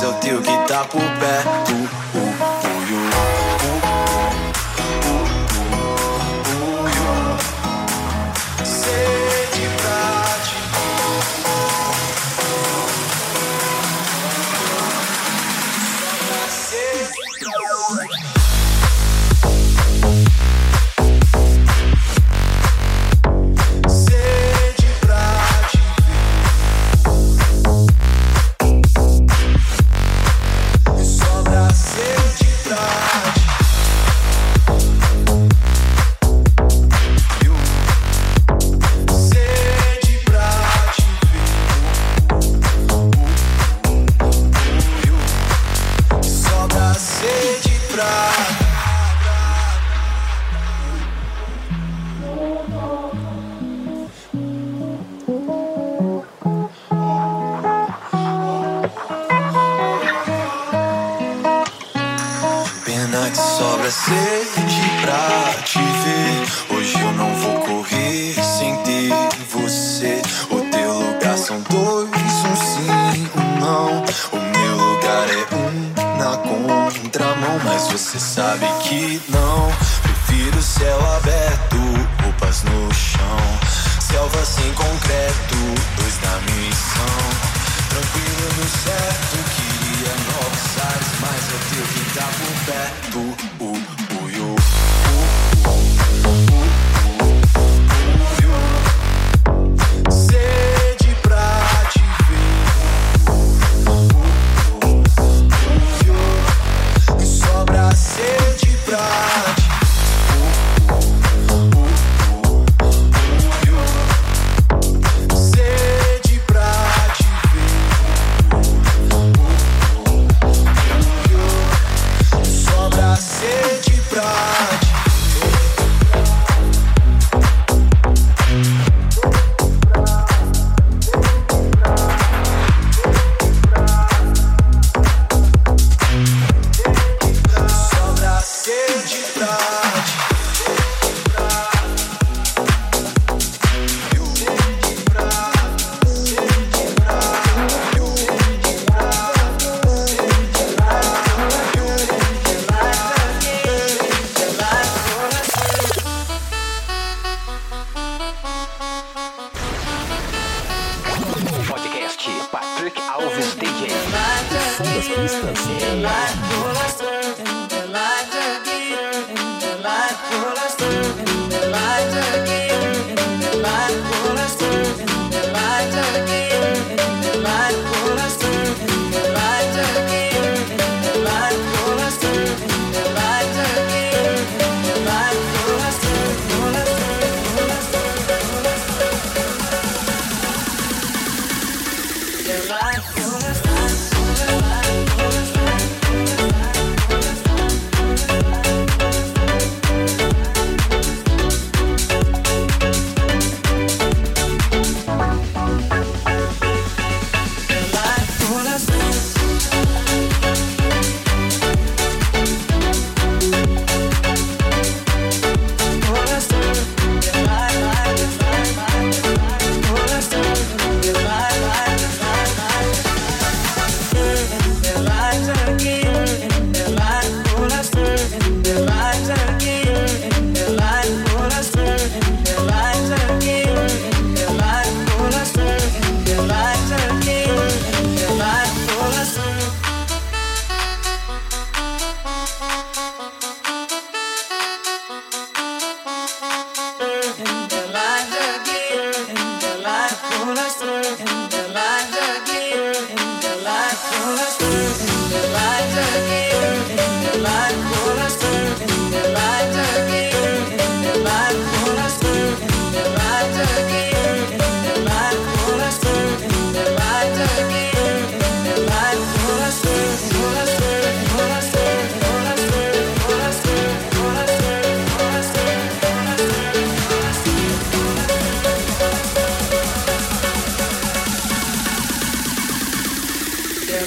Mas o teu que tá por perto.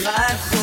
life.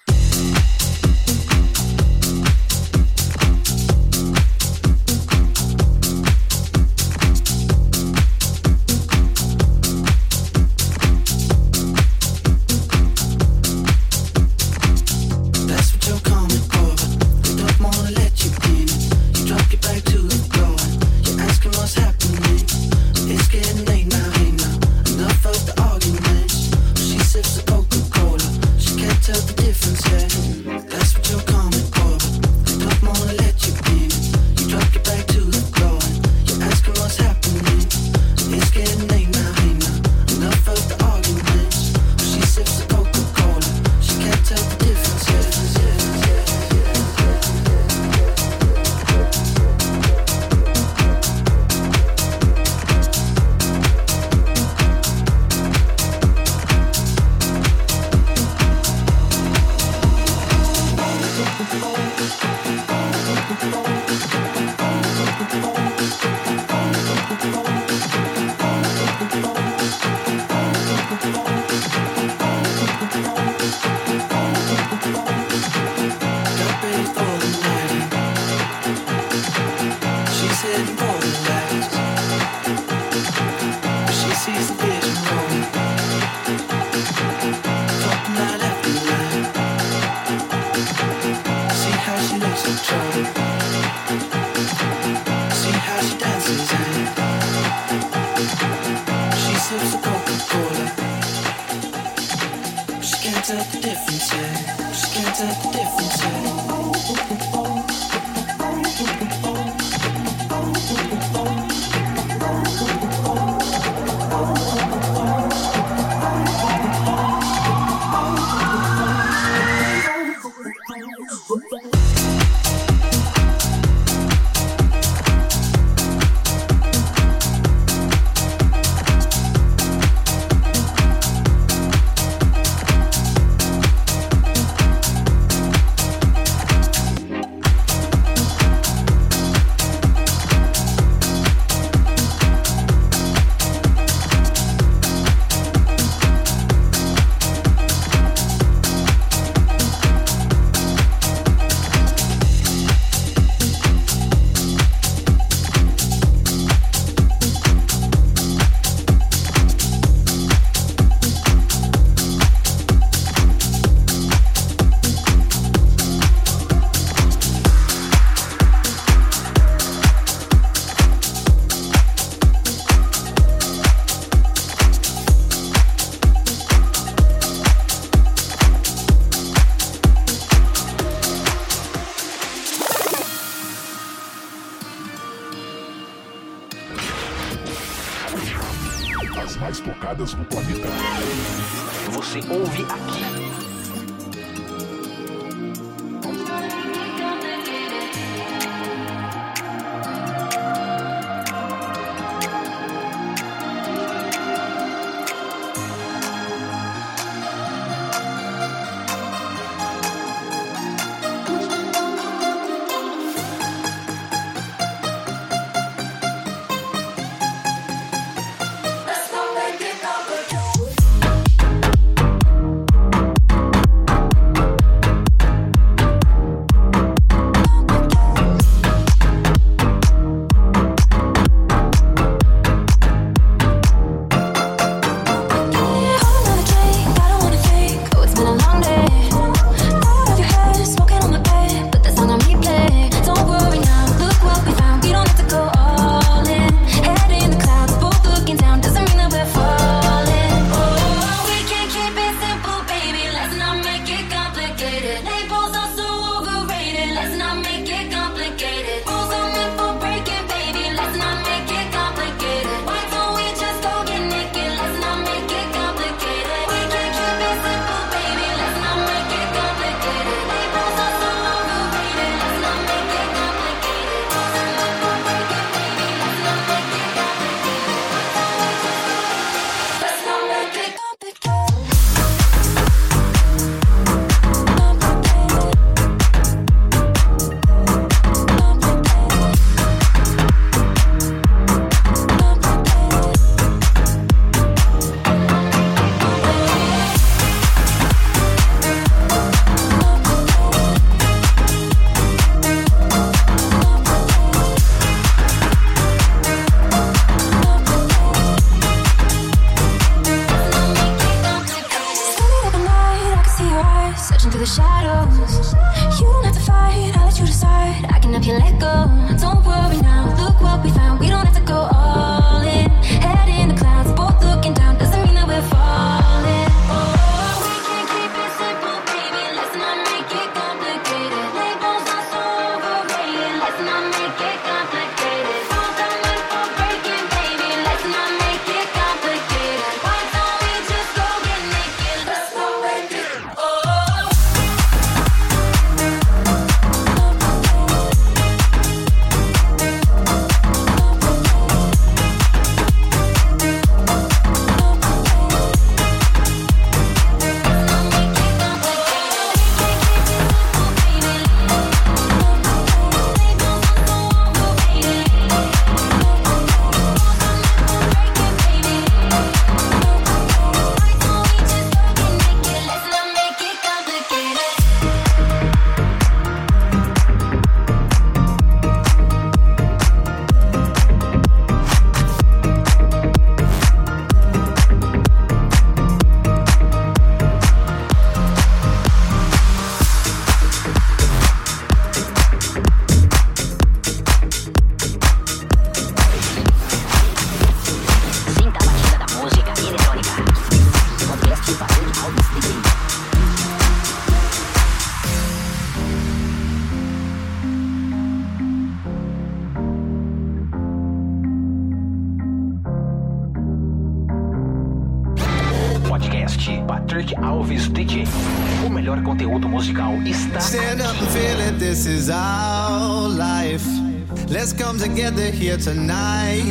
tonight.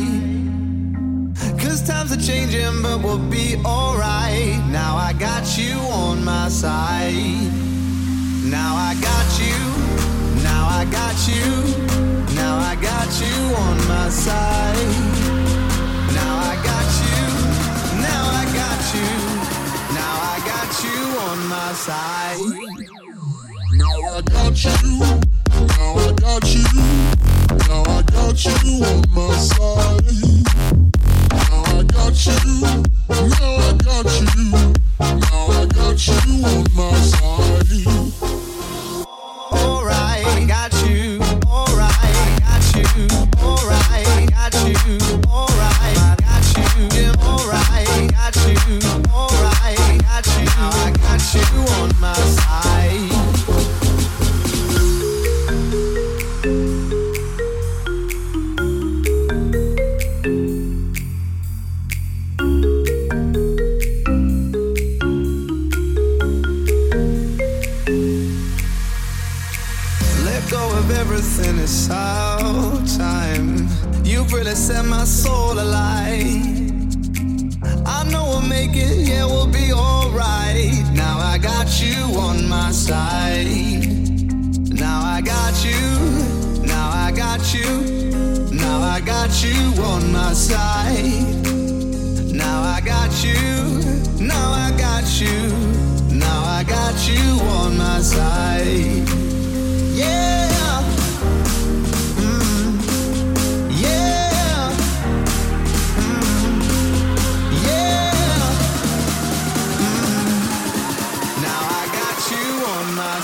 Cause times are changing, but we'll be alright. Now I got you on my side. Now I got you. Now I got you. Now I got you on my side. Now I got you. Now I got you. Now I got you on my side. Now I got you. Now I got you. Now I got you on my side. Now I got you. Now I got you. Now I got you on my side.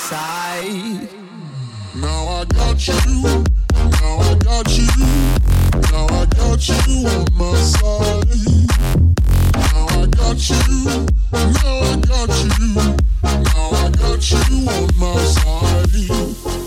Now I got you. Now I got you. Now I got you on my side. Now I got you. Now I got you. Now I got you on my side.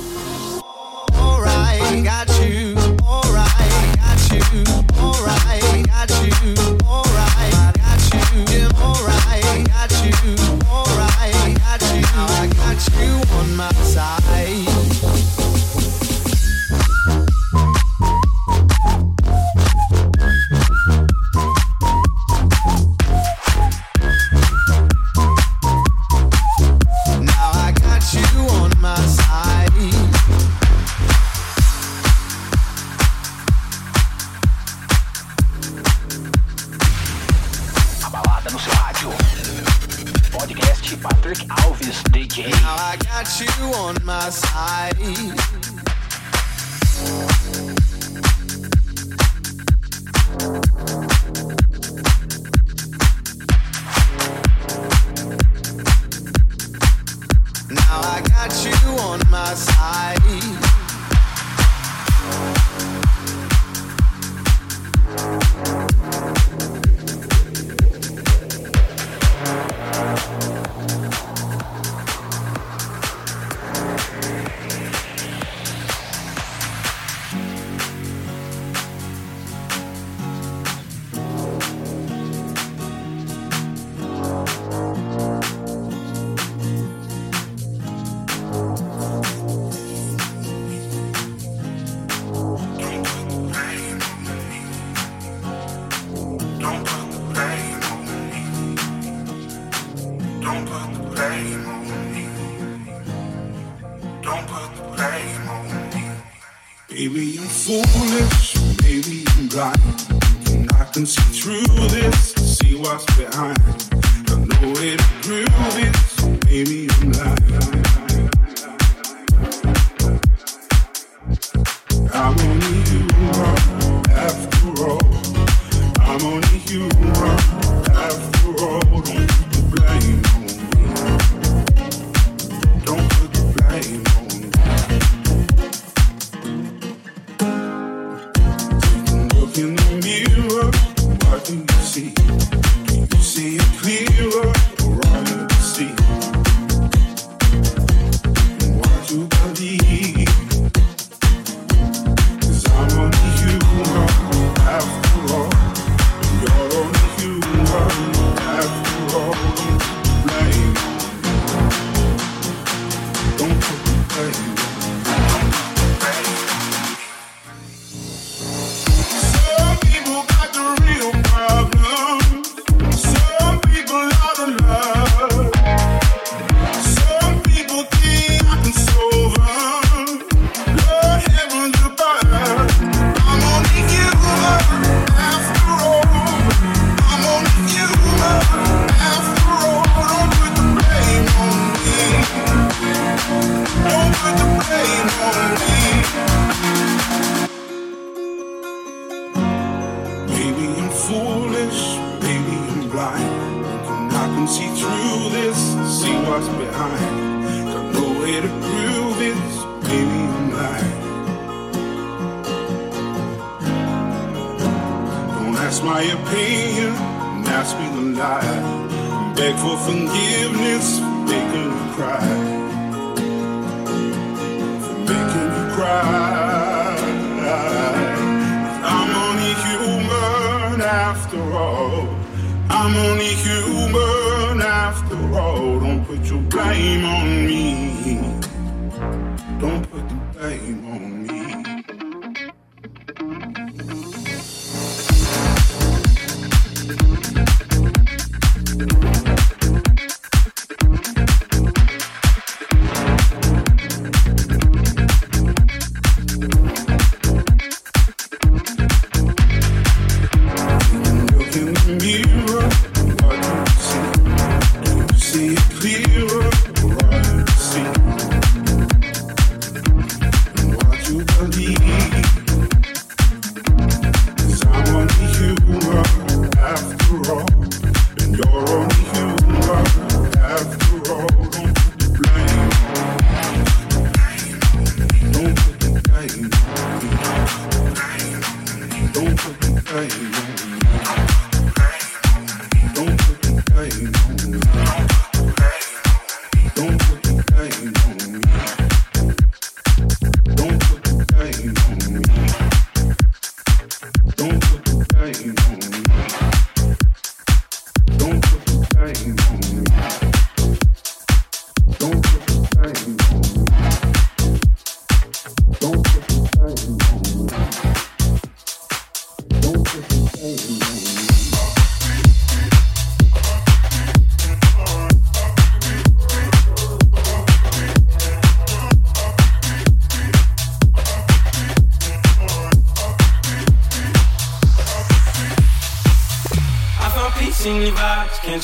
can see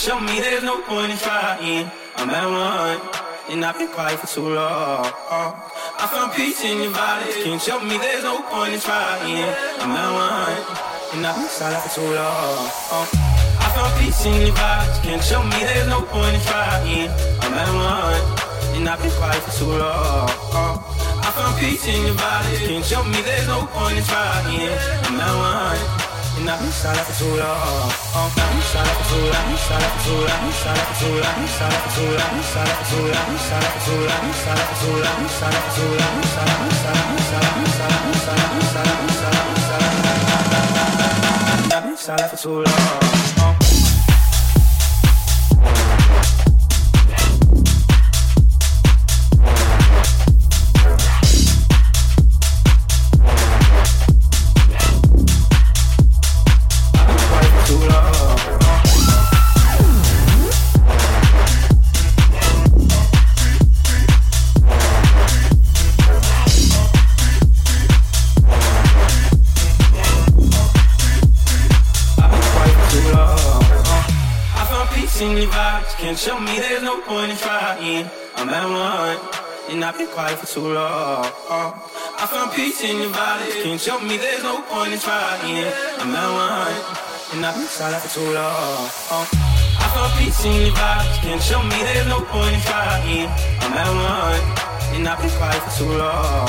Show me there's no point in trying. I'm at one, and I've been quiet for too long. I found peace in your body. Can't show me there's no point in trying. I'm at one, and I've been silent for too long. I found peace in your body. Can't show me there's no point in trying. I'm at one, and I've been quiet for too long. I found peace in your body. Can't show me there's no point in trying. I'm at one. Una misa la basura. In trying. I'm at one, and I've been quiet for too long. I found peace in your vibes. Can't show me there's no point in trying. I'm at one, and I've been silent for too long. I found peace in your vibes. Can't show me there's no point in trying. I'm at one, and I've been quiet for too long.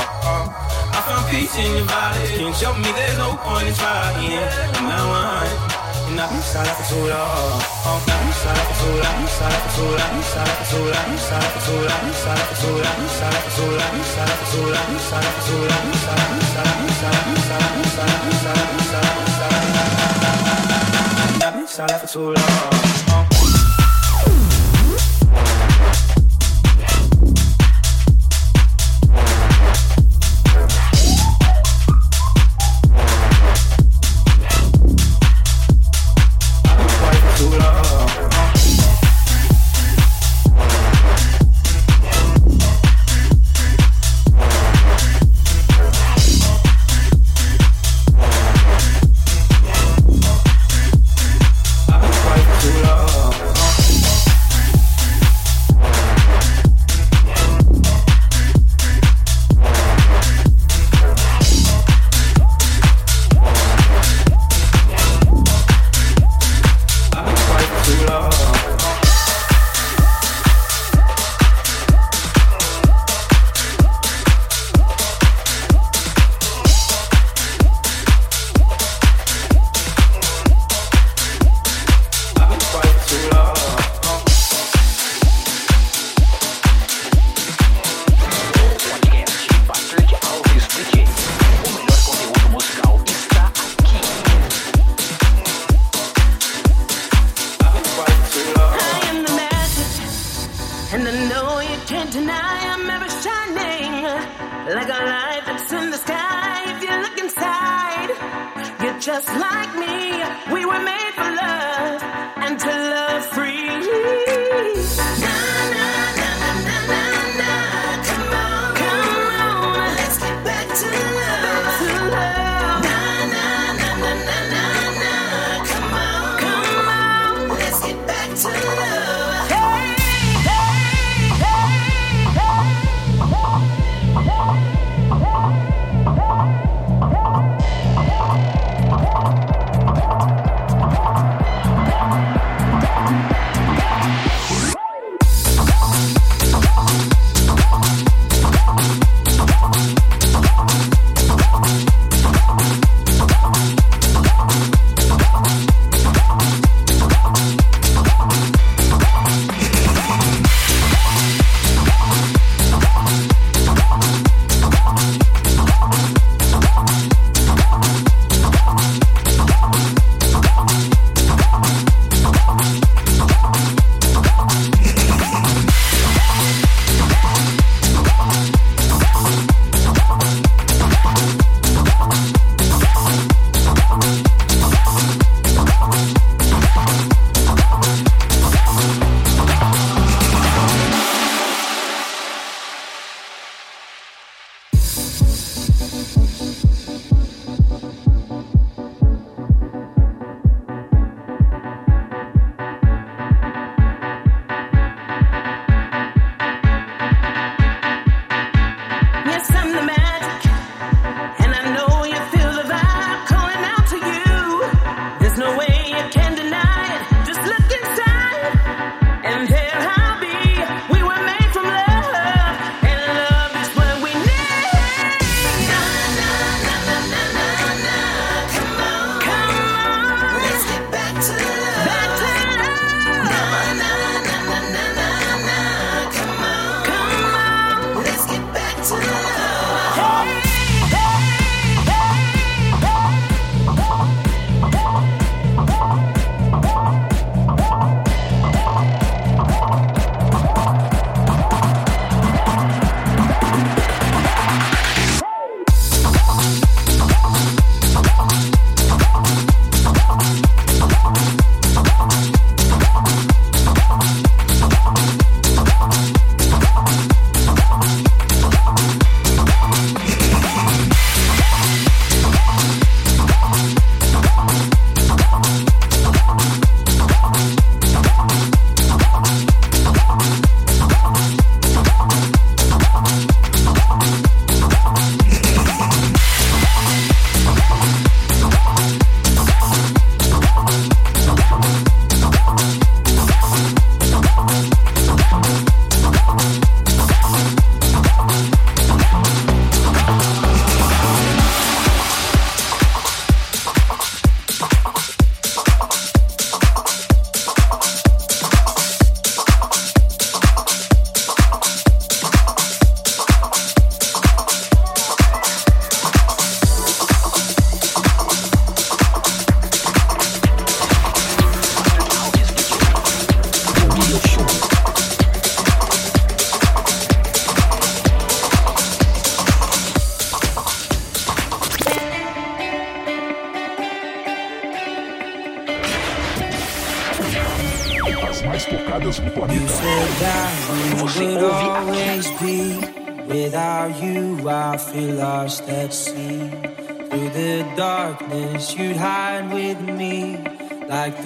I found peace in your body. Can't show me there's no point in trying. I'm at one. And I've been silent for too long. Oh, I've been silent for too long. I've been silent for too long. I've been silent for too long. I've been silent for too long. I've been silent for too long. I've been silent for too long. I've been silent for too long. I've been silent for too long. I've been silent. I've been silent. I've been silent. I've been silent. I've been silent. I've been silent. I've been silent. I've been silent for too long. Too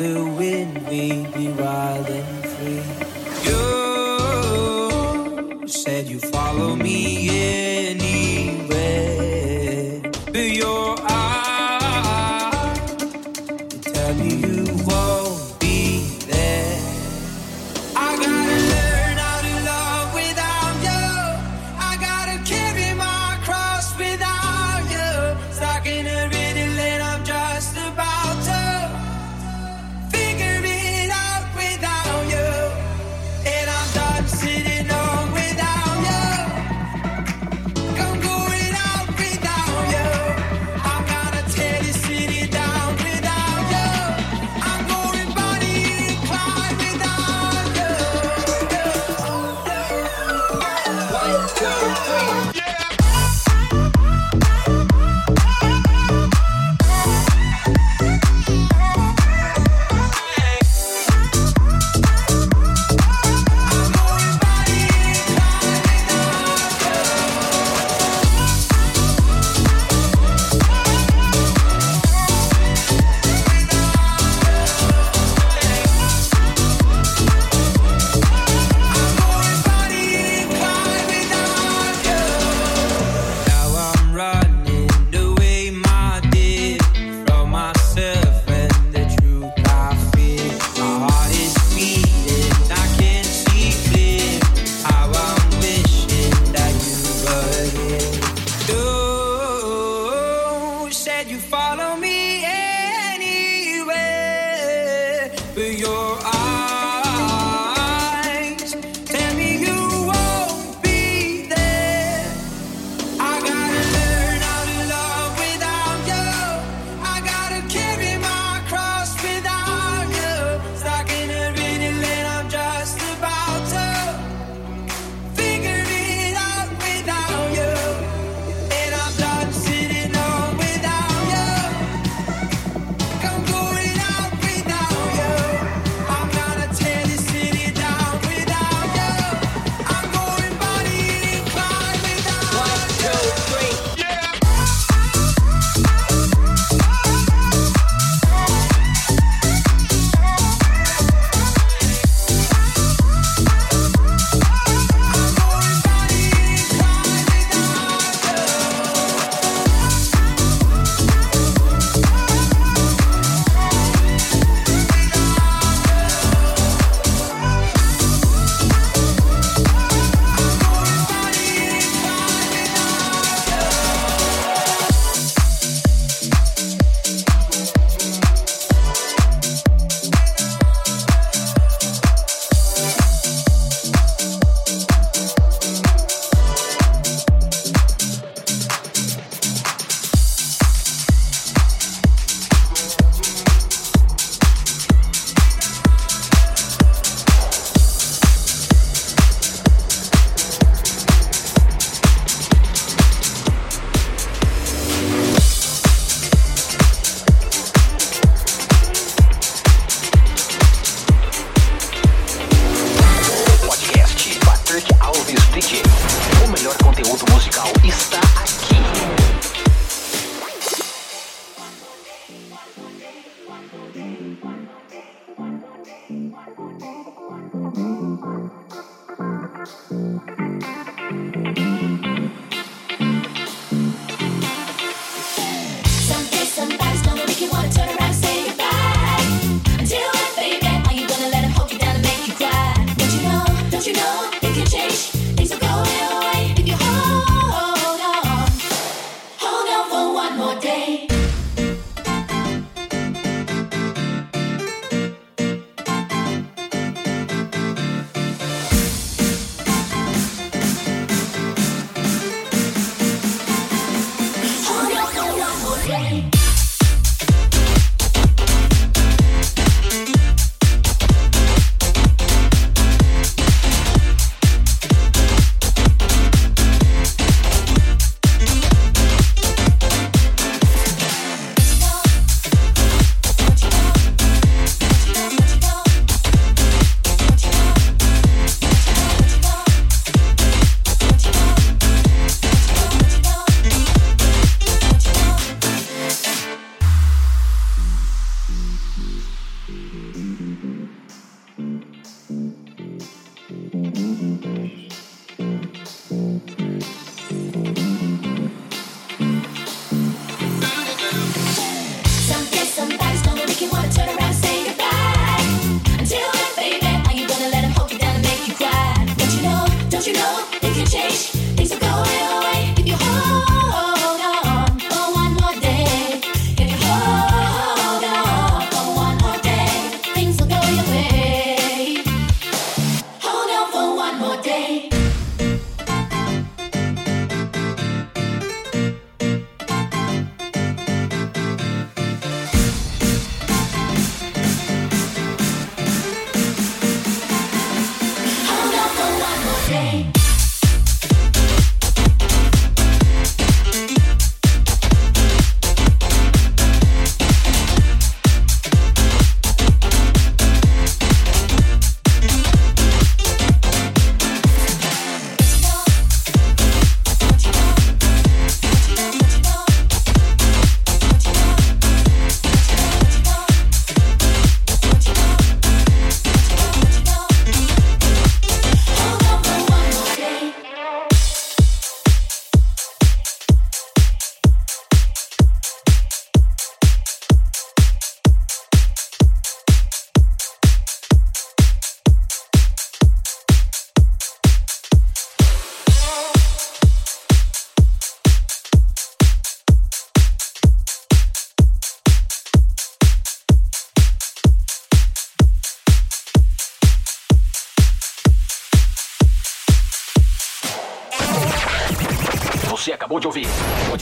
the wind we'd be wild